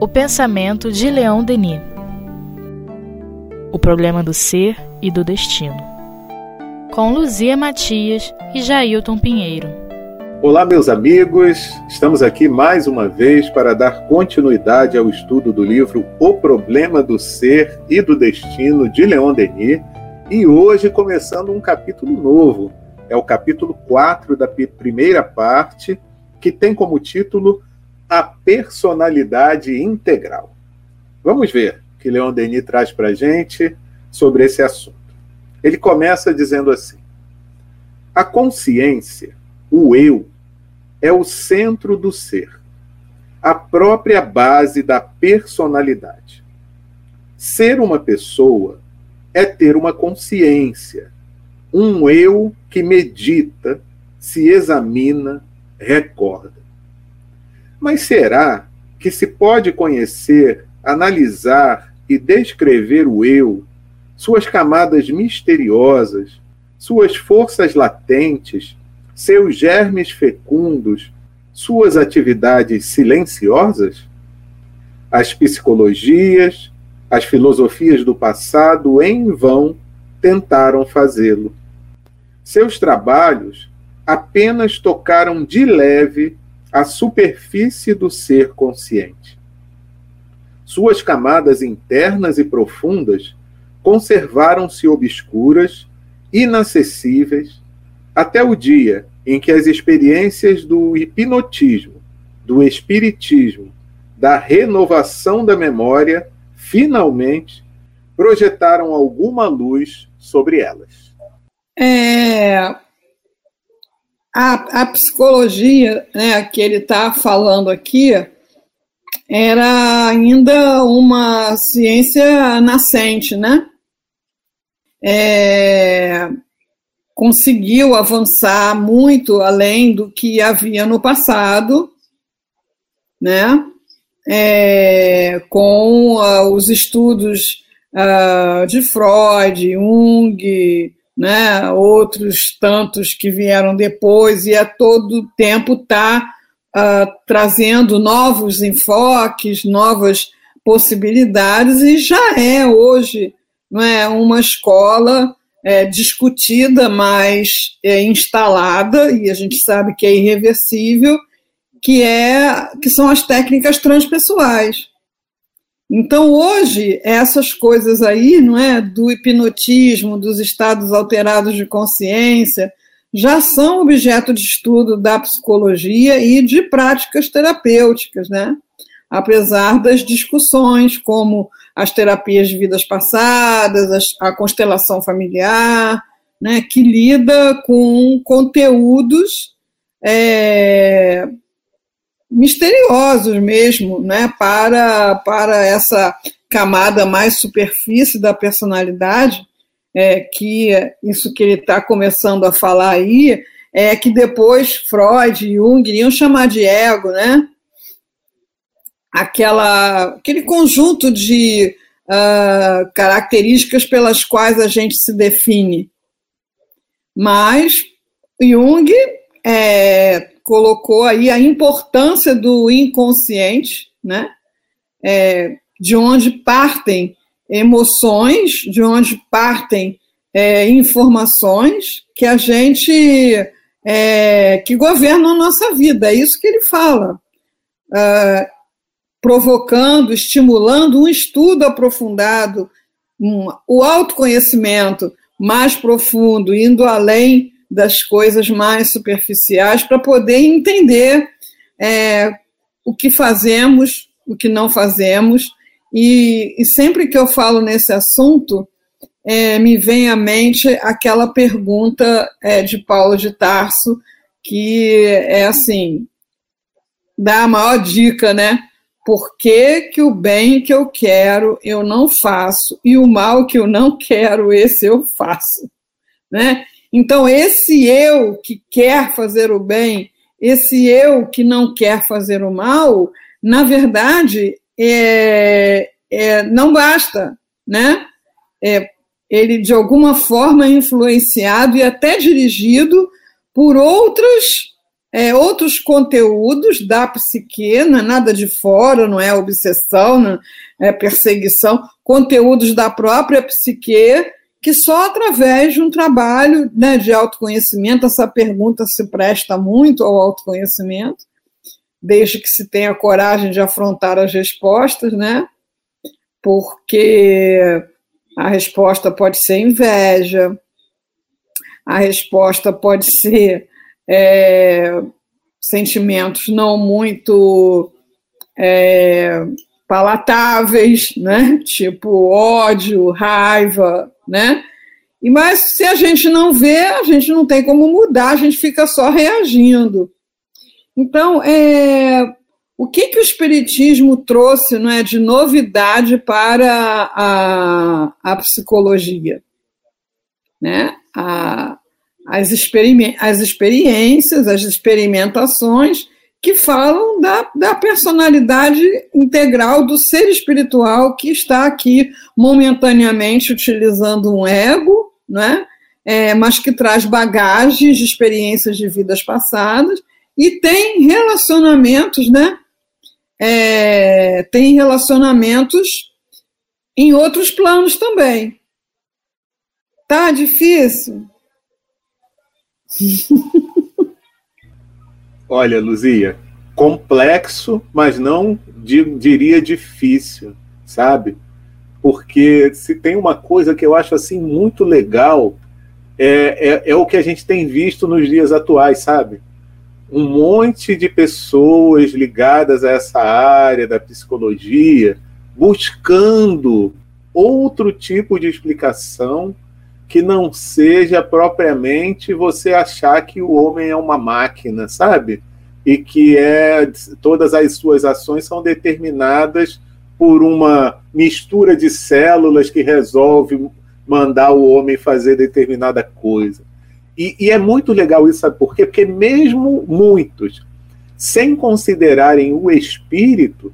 O pensamento de Leon Denis. O problema do ser e do destino. Com Luzia Matias e Jailton Pinheiro. Olá, meus amigos. Estamos aqui mais uma vez para dar continuidade ao estudo do livro O Problema do Ser e do Destino de Leon Denis. E hoje começando um capítulo novo. É o capítulo 4 da primeira parte, que tem como título A Personalidade Integral. Vamos ver o que Leon Denis traz para a gente sobre esse assunto. Ele começa dizendo assim: A consciência, o eu, é o centro do ser, a própria base da personalidade. Ser uma pessoa é ter uma consciência, um eu que medita, se examina, recorda. Mas será que se pode conhecer, analisar e descrever o eu, suas camadas misteriosas, suas forças latentes, seus germes fecundos, suas atividades silenciosas? As psicologias, as filosofias do passado, em vão, tentaram fazê-lo. Seus trabalhos apenas tocaram de leve a superfície do ser consciente. Suas camadas internas e profundas conservaram-se obscuras, inacessíveis, até o dia em que as experiências do hipnotismo, do espiritismo, da renovação da memória, finalmente projetaram alguma luz sobre elas. É, a, a psicologia né, que ele está falando aqui era ainda uma ciência nascente, né? É, conseguiu avançar muito além do que havia no passado, né? É, com uh, os estudos uh, de Freud, Jung, né, outros tantos que vieram depois, e a todo tempo está uh, trazendo novos enfoques, novas possibilidades, e já é hoje não é, uma escola é, discutida, mas é, instalada, e a gente sabe que é irreversível, que, é, que são as técnicas transpessoais. Então, hoje, essas coisas aí, não é, do hipnotismo, dos estados alterados de consciência, já são objeto de estudo da psicologia e de práticas terapêuticas, né? Apesar das discussões como as terapias de vidas passadas, a constelação familiar, né, que lida com conteúdos é, misteriosos mesmo, né, para, para essa camada mais superfície da personalidade, é, que isso que ele está começando a falar aí, é que depois Freud e Jung iriam chamar de ego, né? Aquela, aquele conjunto de uh, características pelas quais a gente se define. Mas Jung é, colocou aí a importância do inconsciente, né? É, de onde partem emoções, de onde partem é, informações que a gente é, que governam a nossa vida. É isso que ele fala, uh, provocando, estimulando um estudo aprofundado, um, o autoconhecimento mais profundo, indo além das coisas mais superficiais para poder entender é, o que fazemos, o que não fazemos. E, e sempre que eu falo nesse assunto, é, me vem à mente aquela pergunta é, de Paulo de Tarso, que é assim, dá a maior dica, né? Por que, que o bem que eu quero eu não faço e o mal que eu não quero, esse eu faço? Né? Então, esse eu que quer fazer o bem, esse eu que não quer fazer o mal, na verdade, é, é, não basta, né? É, ele, de alguma forma, é influenciado e até dirigido por outras é, outros conteúdos da psique, não é nada de fora, não é obsessão, não é perseguição, conteúdos da própria psique, que só através de um trabalho né, de autoconhecimento, essa pergunta se presta muito ao autoconhecimento, desde que se tenha coragem de afrontar as respostas, né? Porque a resposta pode ser inveja, a resposta pode ser é, sentimentos não muito é, palatáveis, né? Tipo ódio, raiva, né? E mas se a gente não vê, a gente não tem como mudar, a gente fica só reagindo. Então, é, o que, que o Espiritismo trouxe não é, de novidade para a, a psicologia? Né? A, as, experien as experiências, as experimentações que falam da, da personalidade integral do ser espiritual que está aqui momentaneamente utilizando um ego, né? É, mas que traz bagagens de experiências de vidas passadas e tem relacionamentos, né? É, tem relacionamentos em outros planos também. Tá difícil? Olha, Luzia, complexo, mas não diria difícil, sabe? Porque se tem uma coisa que eu acho assim muito legal é, é, é o que a gente tem visto nos dias atuais, sabe? Um monte de pessoas ligadas a essa área da psicologia buscando outro tipo de explicação que não seja propriamente você achar que o homem é uma máquina, sabe? E que é todas as suas ações são determinadas por uma mistura de células que resolve mandar o homem fazer determinada coisa. E, e é muito legal isso, sabe por quê? Porque mesmo muitos, sem considerarem o espírito,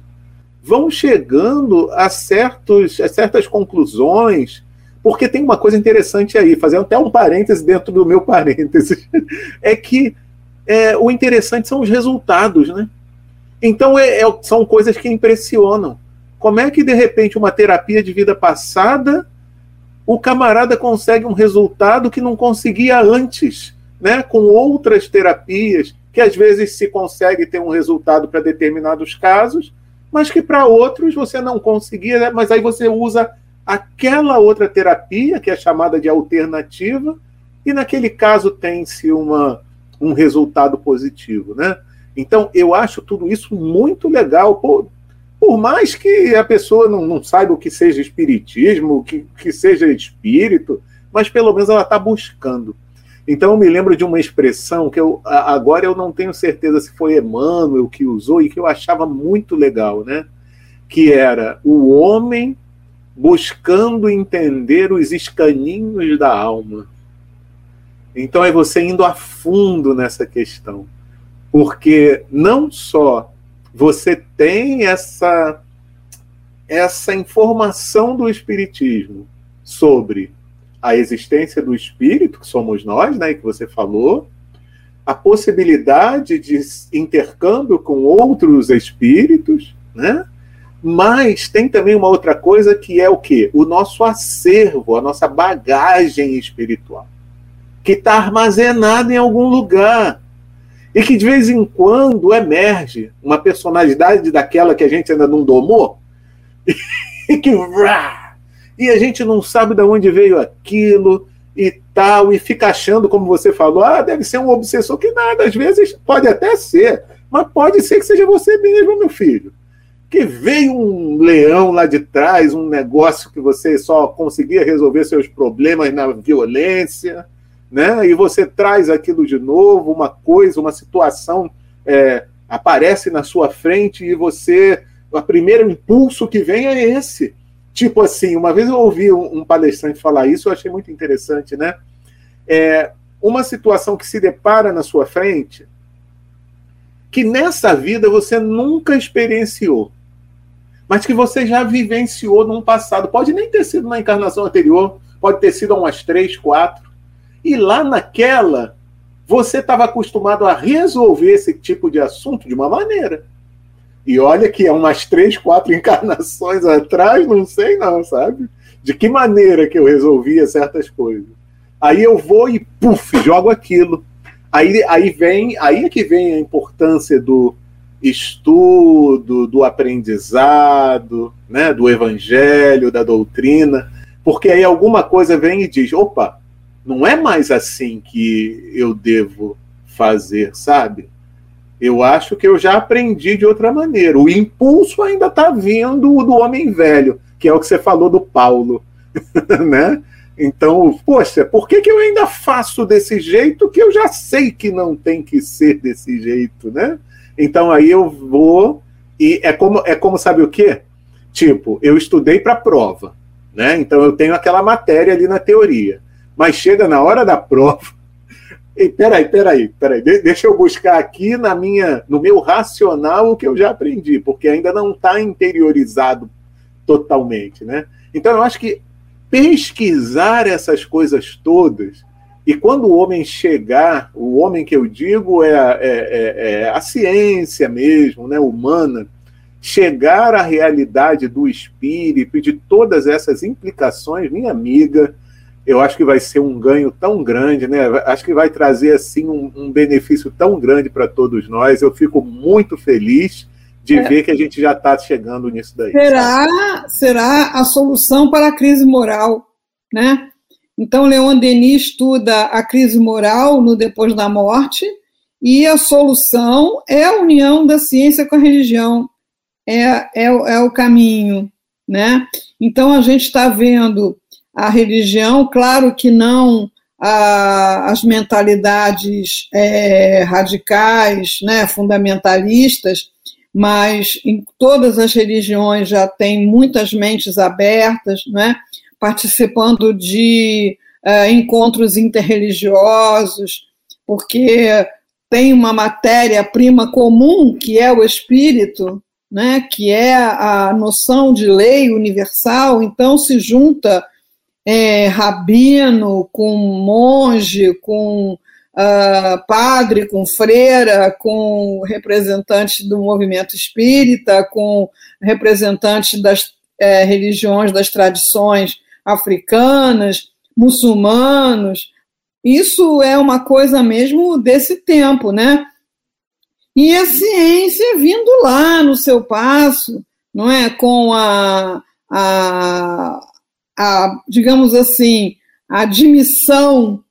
vão chegando a, certos, a certas conclusões porque tem uma coisa interessante aí, fazendo até um parêntese dentro do meu parêntese, é que é, o interessante são os resultados, né? Então é, é, são coisas que impressionam. Como é que de repente uma terapia de vida passada o camarada consegue um resultado que não conseguia antes, né? Com outras terapias que às vezes se consegue ter um resultado para determinados casos, mas que para outros você não conseguia, né? mas aí você usa aquela outra terapia, que é chamada de alternativa, e naquele caso tem-se uma, um resultado positivo. Né? Então, eu acho tudo isso muito legal. Por, por mais que a pessoa não, não saiba o que seja espiritismo, o que, que seja espírito, mas pelo menos ela está buscando. Então eu me lembro de uma expressão que eu agora eu não tenho certeza se foi Emmanuel que usou e que eu achava muito legal, né? Que era o homem buscando entender os escaninhos da alma. Então é você indo a fundo nessa questão, porque não só você tem essa essa informação do espiritismo sobre a existência do espírito, que somos nós, né, que você falou, a possibilidade de intercâmbio com outros espíritos, né? Mas tem também uma outra coisa que é o quê? O nosso acervo, a nossa bagagem espiritual, que está armazenada em algum lugar. E que de vez em quando emerge uma personalidade daquela que a gente ainda não domou, e que. E a gente não sabe de onde veio aquilo e tal, e fica achando, como você falou, ah, deve ser um obsessor, que nada, às vezes pode até ser, mas pode ser que seja você mesmo, meu filho que veio um leão lá de trás, um negócio que você só conseguia resolver seus problemas na violência, né? E você traz aquilo de novo, uma coisa, uma situação é, aparece na sua frente e você, o primeiro impulso que vem é esse. Tipo assim, uma vez eu ouvi um, um palestrante falar isso, eu achei muito interessante, né? É, uma situação que se depara na sua frente, que nessa vida você nunca experienciou mas que você já vivenciou num passado. Pode nem ter sido na encarnação anterior, pode ter sido umas três, quatro. E lá naquela, você estava acostumado a resolver esse tipo de assunto de uma maneira. E olha que é umas três, quatro encarnações atrás, não sei não, sabe? De que maneira que eu resolvia certas coisas. Aí eu vou e, puf, jogo aquilo. Aí, aí vem, aí é que vem a importância do estudo, do aprendizado, né, do evangelho, da doutrina, porque aí alguma coisa vem e diz: opa, não é mais assim que eu devo fazer, sabe? Eu acho que eu já aprendi de outra maneira. O impulso ainda está vindo do homem velho, que é o que você falou do Paulo, né? Então, poxa, por que, que eu ainda faço desse jeito que eu já sei que não tem que ser desse jeito, né? Então aí eu vou e é como é como sabe o quê? Tipo, eu estudei para prova, né? Então eu tenho aquela matéria ali na teoria, mas chega na hora da prova e peraí, peraí, peraí, deixa eu buscar aqui na minha, no meu racional o que eu já aprendi, porque ainda não está interiorizado totalmente, né? Então eu acho que pesquisar essas coisas todas e quando o homem chegar, o homem que eu digo é, é, é, é a ciência mesmo, né, humana, chegar à realidade do espírito e de todas essas implicações, minha amiga, eu acho que vai ser um ganho tão grande, né? Acho que vai trazer assim um, um benefício tão grande para todos nós. Eu fico muito feliz de é. ver que a gente já está chegando nisso daí. Será, será a solução para a crise moral, né? Então, Leon Denis estuda a crise moral no depois da morte, e a solução é a união da ciência com a religião, é, é, é o caminho. Né? Então, a gente está vendo a religião, claro que não a, as mentalidades é, radicais, né, fundamentalistas, mas em todas as religiões já tem muitas mentes abertas, né? Participando de uh, encontros interreligiosos, porque tem uma matéria-prima comum, que é o espírito, né, que é a noção de lei universal, então se junta é, rabino com monge, com uh, padre, com freira, com representante do movimento espírita, com representante das é, religiões, das tradições africanas, muçulmanos. Isso é uma coisa mesmo desse tempo, né? E a ciência vindo lá no seu passo, não é? Com a, a, a digamos assim, a admissão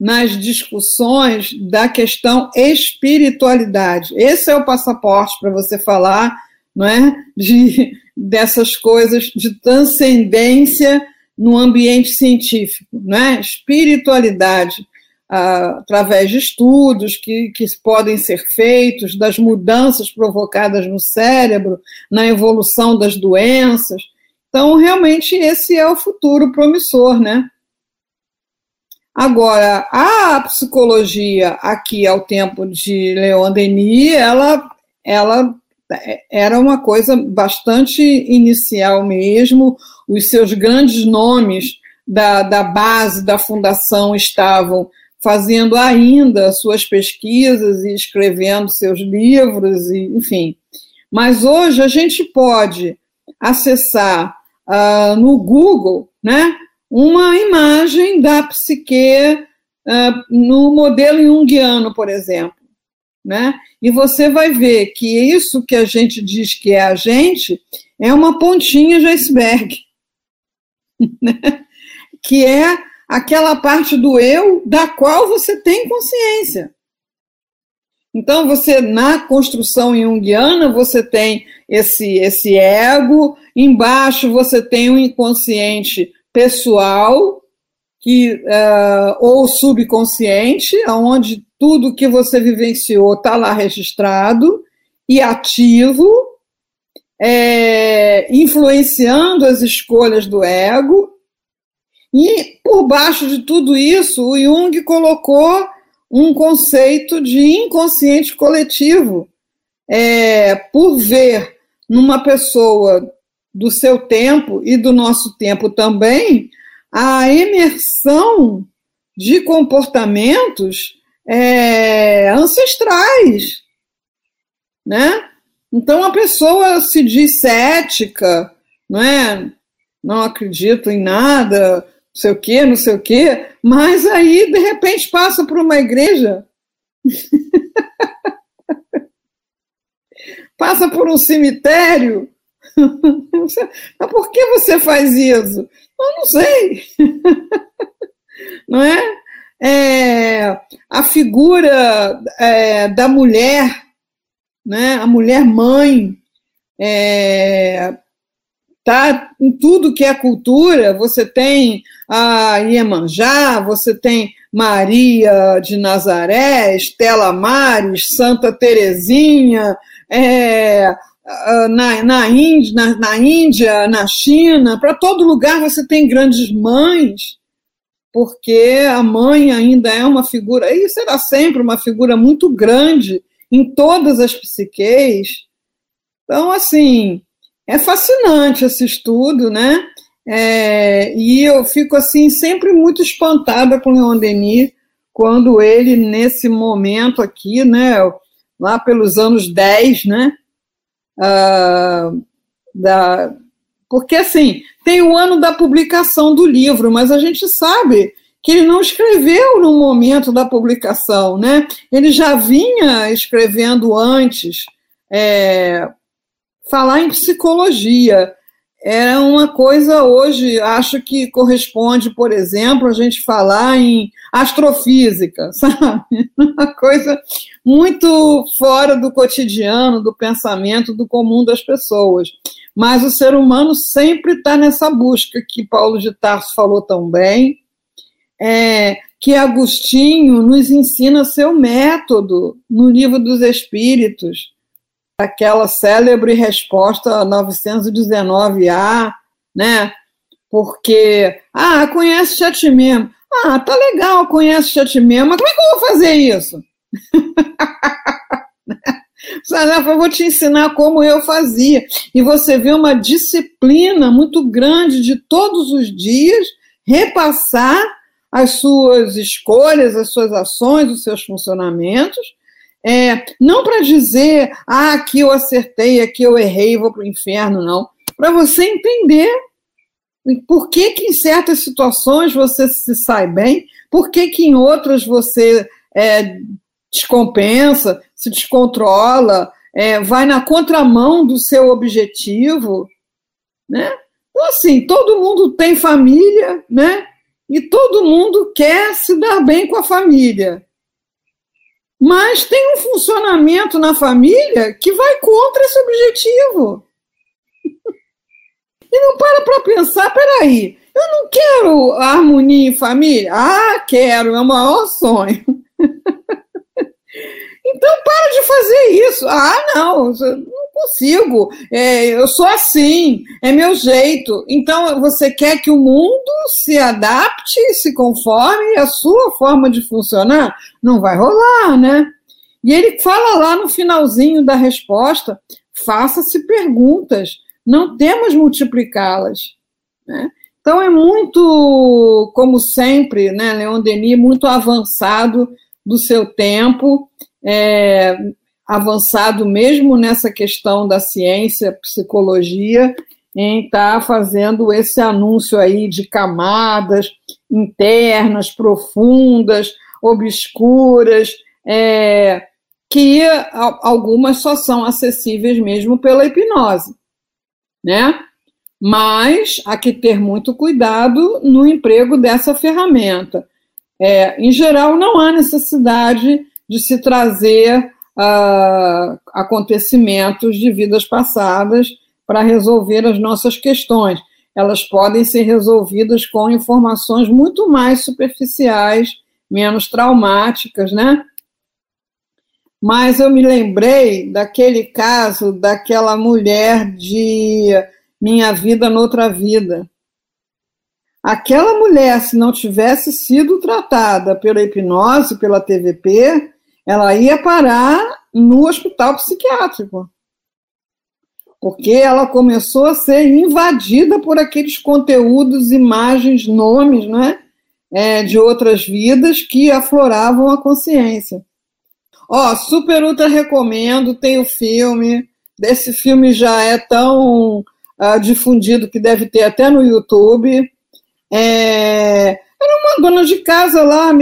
nas discussões da questão espiritualidade. Esse é o passaporte para você falar, não é? De, dessas coisas de transcendência no ambiente científico, né? espiritualidade, ah, através de estudos que, que podem ser feitos, das mudanças provocadas no cérebro, na evolução das doenças. Então, realmente, esse é o futuro promissor, né? Agora, a psicologia aqui ao tempo de Leon Denis, ela, ela era uma coisa bastante inicial mesmo, os seus grandes nomes da, da base da fundação estavam fazendo ainda suas pesquisas e escrevendo seus livros, e, enfim. Mas hoje a gente pode acessar uh, no Google né, uma imagem da psique uh, no modelo junguiano, por exemplo. Né? E você vai ver que isso que a gente diz que é a gente é uma pontinha de iceberg. Né? que é aquela parte do eu da qual você tem consciência. Então, você, na construção junguiana, você tem esse, esse ego, embaixo você tem o um inconsciente pessoal, que, uh, ou subconsciente, onde tudo que você vivenciou está lá registrado, e ativo, é, influenciando as escolhas do ego. E por baixo de tudo isso, o Jung colocou um conceito de inconsciente coletivo, é, por ver numa pessoa do seu tempo e do nosso tempo também a emersão de comportamentos é, ancestrais, né? Então a pessoa se diz cética, não é? Não acredito em nada, não sei o quê, não sei o quê, mas aí de repente passa por uma igreja, passa por um cemitério. Mas por que você faz isso? Eu não sei. Não é? É a figura é, da mulher né? A mulher mãe é, tá em tudo que é cultura. Você tem a Iemanjá, você tem Maria de Nazaré, Estela Mares, Santa Terezinha, é, na, na, Índia, na, na Índia, na China, para todo lugar você tem grandes mães, porque a mãe ainda é uma figura, e será sempre uma figura muito grande em todas as psiqueis. Então, assim, é fascinante esse estudo, né? É, e eu fico, assim, sempre muito espantada com Leon Denis, quando ele, nesse momento aqui, né, lá pelos anos 10, né, uh, da, porque, assim, tem o ano da publicação do livro, mas a gente sabe que ele não escreveu no momento da publicação, né? Ele já vinha escrevendo antes, é, falar em psicologia. É uma coisa hoje, acho que corresponde, por exemplo, a gente falar em astrofísica, sabe? Uma coisa muito fora do cotidiano, do pensamento, do comum das pessoas. Mas o ser humano sempre está nessa busca que Paulo de Tarso falou tão bem, é, que Agostinho nos ensina seu método no livro dos Espíritos, aquela célebre resposta 919A, né? Porque, ah, conhece a ti mesmo. Ah, tá legal, conhece a ti mesmo, mas como é que eu vou fazer isso? eu vou te ensinar como eu fazia. E você vê uma disciplina muito grande de todos os dias repassar as suas escolhas, as suas ações, os seus funcionamentos, é, não para dizer, ah, aqui eu acertei, aqui eu errei, vou para o inferno, não. Para você entender por que, que em certas situações você se sai bem, por que, que em outras você é, descompensa, se descontrola, é, vai na contramão do seu objetivo, né? Então, assim, todo mundo tem família, né? e todo mundo quer se dar bem com a família. Mas tem um funcionamento na família que vai contra esse objetivo. E não para para pensar, peraí, eu não quero harmonia em família? Ah, quero, é o maior sonho. Então para de fazer isso. Ah, não, não consigo. É, eu sou assim, é meu jeito. Então você quer que o mundo se adapte, se conforme à sua forma de funcionar? Não vai rolar, né? E ele fala lá no finalzinho da resposta: faça-se perguntas, não temos multiplicá-las. Né? Então é muito, como sempre, né, Leon Denis, muito avançado do seu tempo é, avançado mesmo nessa questão da ciência, psicologia, em estar tá fazendo esse anúncio aí de camadas internas, profundas, obscuras, é, que algumas só são acessíveis mesmo pela hipnose, né? Mas há que ter muito cuidado no emprego dessa ferramenta. É, em geral, não há necessidade de se trazer uh, acontecimentos de vidas passadas para resolver as nossas questões. Elas podem ser resolvidas com informações muito mais superficiais, menos traumáticas, né? Mas eu me lembrei daquele caso daquela mulher de Minha Vida Noutra Vida. Aquela mulher, se não tivesse sido tratada pela hipnose, pela TVP, ela ia parar no hospital psiquiátrico. Porque ela começou a ser invadida por aqueles conteúdos, imagens, nomes, né? é, de outras vidas que afloravam a consciência. Ó, super ultra recomendo, tem o filme. Esse filme já é tão uh, difundido que deve ter até no YouTube. É, era uma dona de casa lá,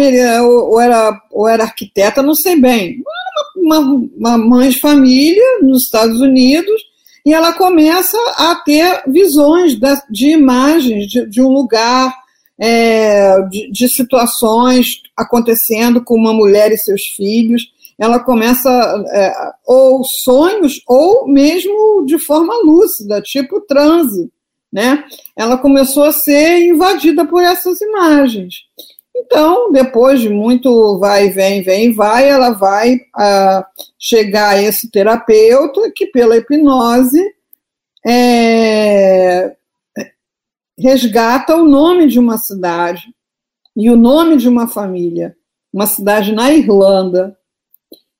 ou, era, ou era arquiteta, não sei bem. Uma, uma, uma mãe de família nos Estados Unidos, e ela começa a ter visões de, de imagens de, de, um lugar, é, de, de situações acontecendo com uma mulher e seus filhos ela começa é, ou sonhos ou mesmo de forma lúcida, tipo transe, né? Ela começou a ser invadida por essas imagens. Então, depois de muito vai, vem, vem, vai, ela vai uh, chegar a esse terapeuta que, pela hipnose, é, resgata o nome de uma cidade e o nome de uma família, uma cidade na Irlanda,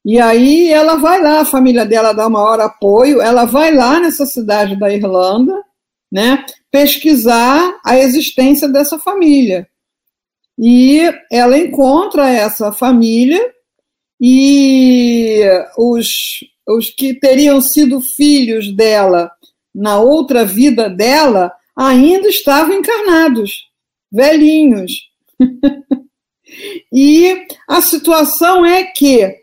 e aí ela vai lá, a família dela dá maior apoio, ela vai lá nessa cidade da Irlanda, né, pesquisar a existência dessa família. E ela encontra essa família e os, os que teriam sido filhos dela na outra vida dela ainda estavam encarnados, velhinhos. e a situação é que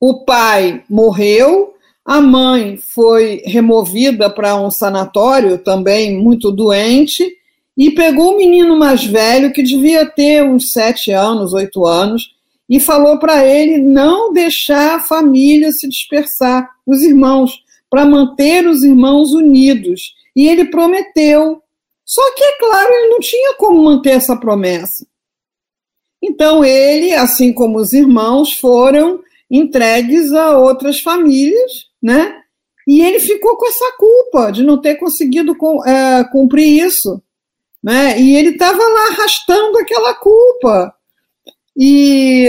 o pai morreu, a mãe foi removida para um sanatório, também muito doente, e pegou o menino mais velho, que devia ter uns sete anos, oito anos, e falou para ele não deixar a família se dispersar, os irmãos, para manter os irmãos unidos. E ele prometeu. Só que, é claro, ele não tinha como manter essa promessa. Então, ele, assim como os irmãos, foram entregues a outras famílias, né? E ele ficou com essa culpa de não ter conseguido é, cumprir isso, né? E ele estava lá arrastando aquela culpa. E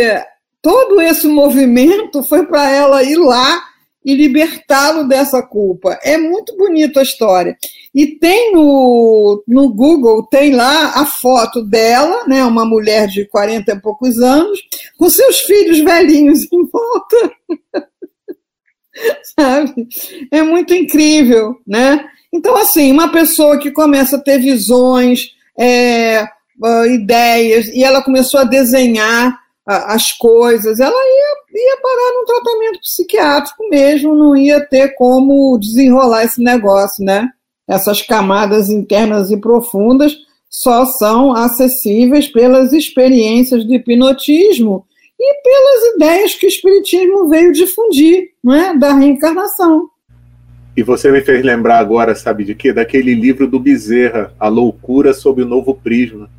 todo esse movimento foi para ela ir lá e libertá-lo dessa culpa. É muito bonita a história. E tem no, no Google, tem lá a foto dela, né, uma mulher de 40 e poucos anos, com seus filhos velhinhos em volta. Sabe? É muito incrível, né? Então, assim, uma pessoa que começa a ter visões, é, uh, ideias, e ela começou a desenhar as coisas, ela ia, ia parar num tratamento psiquiátrico mesmo, não ia ter como desenrolar esse negócio, né? Essas camadas internas e profundas só são acessíveis pelas experiências de hipnotismo e pelas ideias que o Espiritismo veio difundir, não é? da reencarnação. E você me fez lembrar agora, sabe de quê? Daquele livro do Bezerra, A Loucura sob o Novo Prisma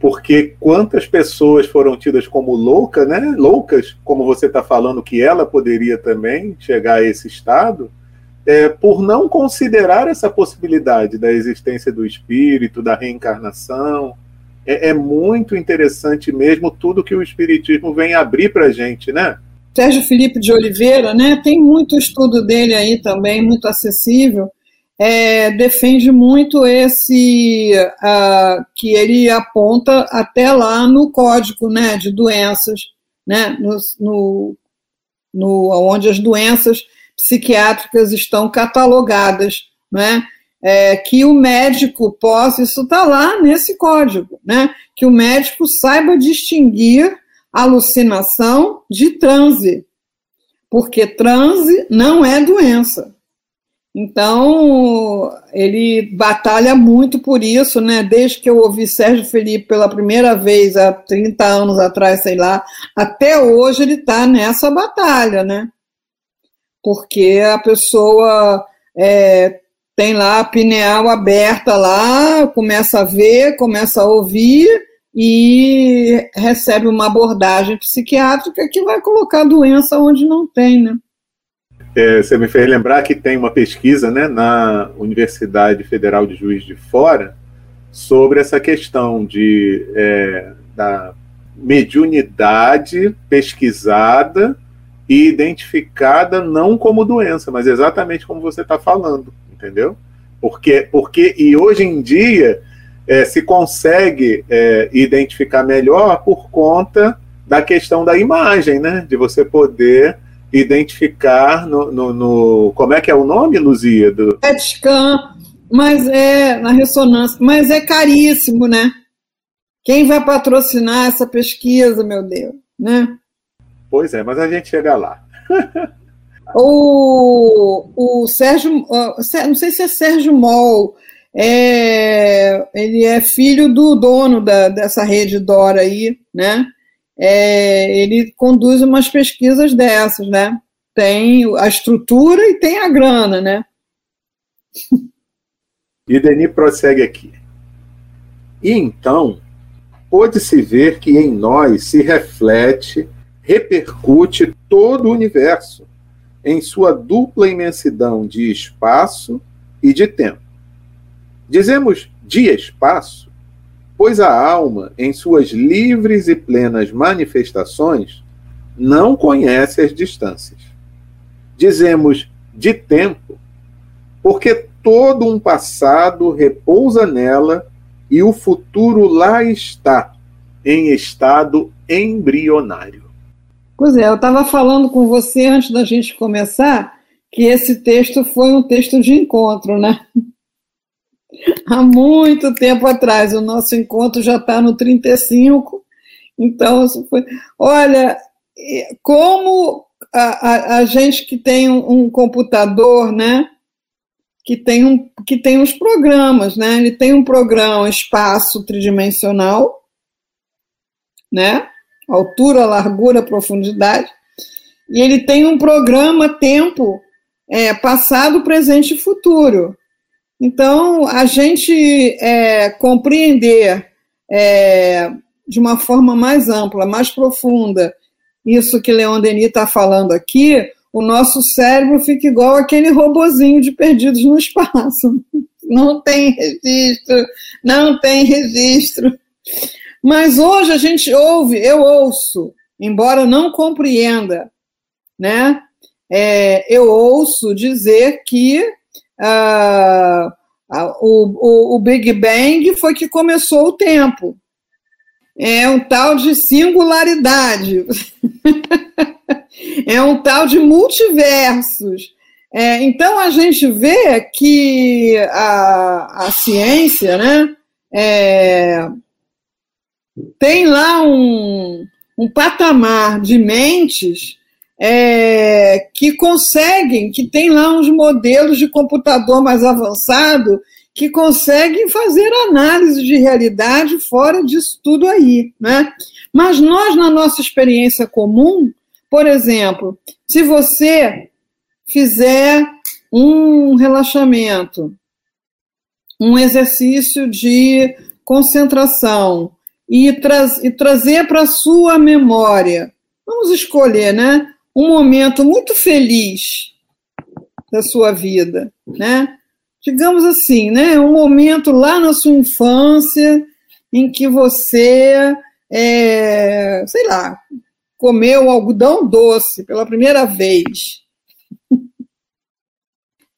porque quantas pessoas foram tidas como loucas, né? Loucas, como você está falando que ela poderia também chegar a esse estado, é, por não considerar essa possibilidade da existência do espírito, da reencarnação. É, é muito interessante mesmo tudo que o espiritismo vem abrir para a gente, né? Sérgio Felipe de Oliveira, né? Tem muito estudo dele aí também, muito acessível é, defende muito esse uh, que ele aponta até lá no código né, de doenças, né, no, no, no, onde as doenças psiquiátricas estão catalogadas, né, é, que o médico possa, isso está lá nesse código, né, que o médico saiba distinguir alucinação de transe, porque transe não é doença. Então, ele batalha muito por isso, né? Desde que eu ouvi Sérgio Felipe pela primeira vez, há 30 anos atrás, sei lá, até hoje ele está nessa batalha, né? Porque a pessoa é, tem lá a pineal aberta lá, começa a ver, começa a ouvir e recebe uma abordagem psiquiátrica que vai colocar doença onde não tem, né? É, você me fez lembrar que tem uma pesquisa né, na Universidade Federal de Juiz de Fora sobre essa questão de, é, da mediunidade pesquisada e identificada não como doença, mas exatamente como você está falando, entendeu? Porque, porque e hoje em dia é, se consegue é, identificar melhor por conta da questão da imagem, né? De você poder identificar no, no, no como é que é o nome, Luzia? Do... PET scan, mas é na ressonância, mas é caríssimo, né? Quem vai patrocinar essa pesquisa, meu Deus, né? Pois é, mas a gente chega lá. o, o Sérgio, não sei se é Sérgio Mol, é, ele é filho do dono da, dessa rede Dora aí, né? É, ele conduz umas pesquisas dessas, né? Tem a estrutura e tem a grana, né? E Denis prossegue aqui. E então, pôde-se ver que em nós se reflete, repercute todo o universo, em sua dupla imensidão de espaço e de tempo. Dizemos de espaço, pois a alma, em suas livres e plenas manifestações, não conhece as distâncias. Dizemos de tempo, porque todo um passado repousa nela e o futuro lá está, em estado embrionário. Pois é, eu estava falando com você antes da gente começar que esse texto foi um texto de encontro, né? Há muito tempo atrás, o nosso encontro já está no 35, então, foi... olha, como a, a, a gente que tem um, um computador, né? que tem, um, que tem uns programas, né? Ele tem um programa espaço tridimensional, né? Altura, largura, profundidade. E ele tem um programa tempo é, passado, presente e futuro. Então, a gente é, compreender é, de uma forma mais ampla, mais profunda, isso que Leon Denis está falando aqui, o nosso cérebro fica igual aquele robozinho de perdidos no espaço. Não tem registro, não tem registro. Mas hoje a gente ouve, eu ouço, embora não compreenda, né? É, eu ouço dizer que uh, o, o, o Big Bang foi que começou o tempo. É um tal de singularidade. é um tal de multiversos. É, então a gente vê que a, a ciência né, é, tem lá um, um patamar de mentes é, que conseguem, que tem lá uns modelos de computador mais avançado que conseguem fazer análise de realidade fora disso tudo aí. Né? Mas nós, na nossa experiência comum, por exemplo, se você fizer um relaxamento, um exercício de concentração e, tra e trazer para a sua memória, vamos escolher, né? Um momento muito feliz da sua vida, né? Digamos assim, né? Um momento lá na sua infância em que você, é, sei lá, comeu algodão doce pela primeira vez,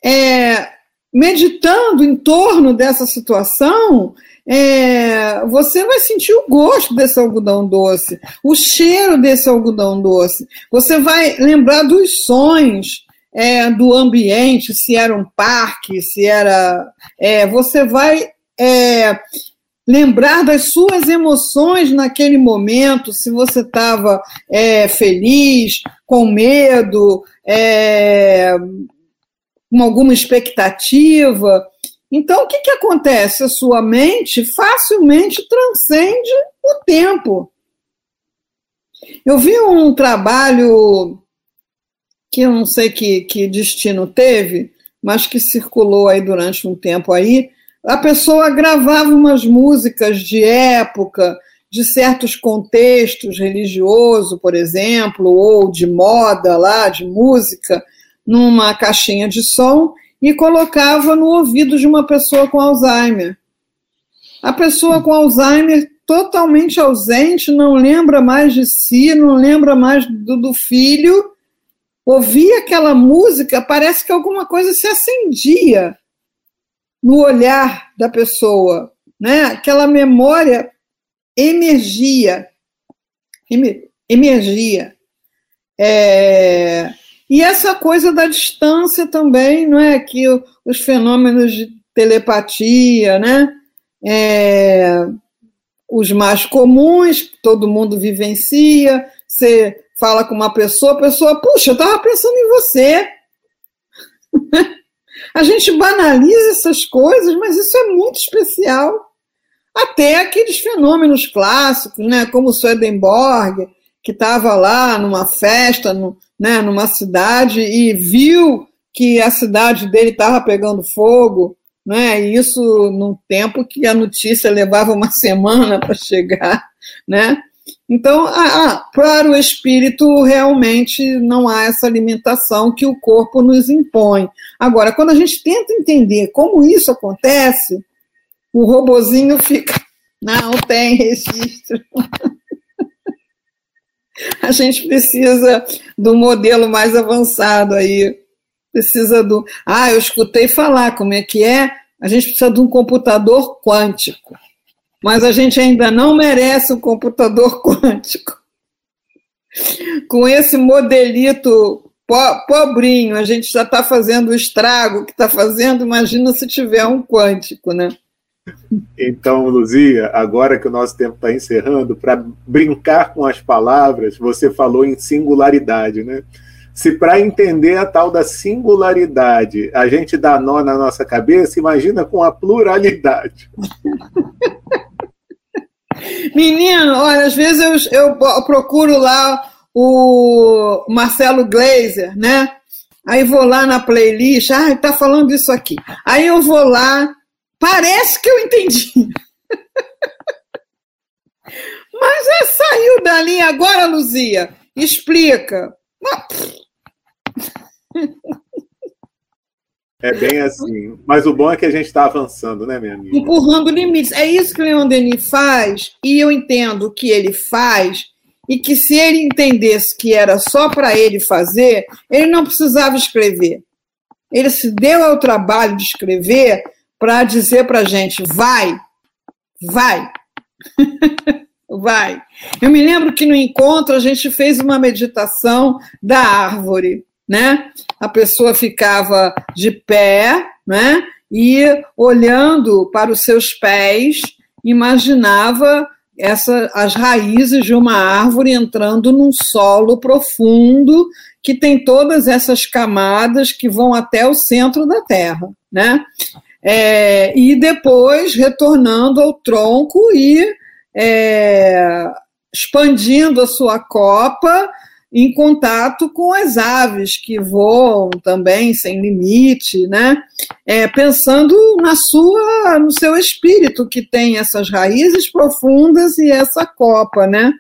é, meditando em torno dessa situação, é, você vai sentir o gosto desse algodão doce, o cheiro desse algodão doce. Você vai lembrar dos sons é, do ambiente, se era um parque, se era. É, você vai é, lembrar das suas emoções naquele momento, se você estava é, feliz, com medo, é, com alguma expectativa. Então, o que, que acontece? A sua mente facilmente transcende o tempo. Eu vi um trabalho que eu não sei que, que destino teve, mas que circulou aí durante um tempo aí, a pessoa gravava umas músicas de época, de certos contextos religioso, por exemplo, ou de moda lá, de música, numa caixinha de som e colocava no ouvido de uma pessoa com Alzheimer. A pessoa com Alzheimer totalmente ausente, não lembra mais de si, não lembra mais do, do filho, ouvia aquela música, parece que alguma coisa se acendia no olhar da pessoa. né? aquela memória emergia, emergia. É, e essa coisa da distância também, não é? Que os fenômenos de telepatia, né? É, os mais comuns, todo mundo vivencia, você fala com uma pessoa, a pessoa, puxa, eu estava pensando em você. a gente banaliza essas coisas, mas isso é muito especial. Até aqueles fenômenos clássicos, né, como o Swedenborg, que estava lá numa festa, no, né, numa cidade, e viu que a cidade dele estava pegando fogo, né? E isso num tempo que a notícia levava uma semana para chegar, né? Então, ah, para o espírito realmente não há essa limitação que o corpo nos impõe. Agora, quando a gente tenta entender como isso acontece, o robozinho fica, não tem registro. a gente precisa do modelo mais avançado aí. Precisa do. Ah, eu escutei falar como é que é. A gente precisa de um computador quântico. Mas a gente ainda não merece um computador quântico. Com esse modelito pobrinho, a gente já está fazendo o estrago que está fazendo. Imagina se tiver um quântico, né? Então, Luzia, agora que o nosso tempo está encerrando, para brincar com as palavras, você falou em singularidade, né? Se para entender a tal da singularidade a gente dá nó na nossa cabeça, imagina com a pluralidade. Menino, olha, às vezes eu, eu procuro lá o Marcelo Glazer, né? Aí vou lá na playlist, ah, tá falando isso aqui. Aí eu vou lá, Parece que eu entendi. Mas é, saiu da linha agora, Luzia. Explica. É bem assim. Mas o bom é que a gente está avançando, né, minha amiga? Empurrando limites. É isso que o Leon Denis faz, e eu entendo o que ele faz, e que se ele entendesse que era só para ele fazer, ele não precisava escrever. Ele se deu ao trabalho de escrever para dizer para a gente: vai, vai, vai. Eu me lembro que no encontro a gente fez uma meditação da árvore, né? A pessoa ficava de pé, né? E olhando para os seus pés, imaginava essa, as raízes de uma árvore entrando num solo profundo que tem todas essas camadas que vão até o centro da Terra, né? É, e depois retornando ao tronco e é, expandindo a sua copa em contato com as aves que voam também sem limite, né? É, pensando na sua, no seu espírito que tem essas raízes profundas e essa copa, né?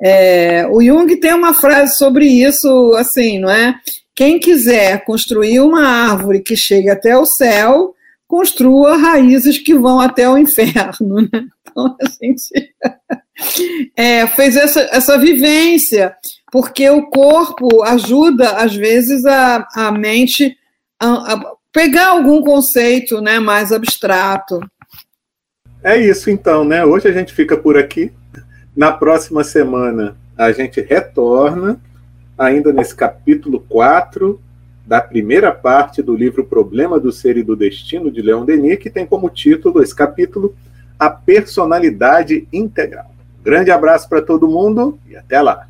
É, o Jung tem uma frase sobre isso, assim, não é? Quem quiser construir uma árvore que chegue até o céu, construa raízes que vão até o inferno. Né? Então a gente é, fez essa, essa vivência, porque o corpo ajuda, às vezes, a, a mente a, a pegar algum conceito né, mais abstrato. É isso então, né? Hoje a gente fica por aqui. Na próxima semana a gente retorna ainda nesse capítulo 4 da primeira parte do livro Problema do Ser e do Destino, de Leon Denis, que tem como título esse capítulo A Personalidade Integral. Grande abraço para todo mundo e até lá!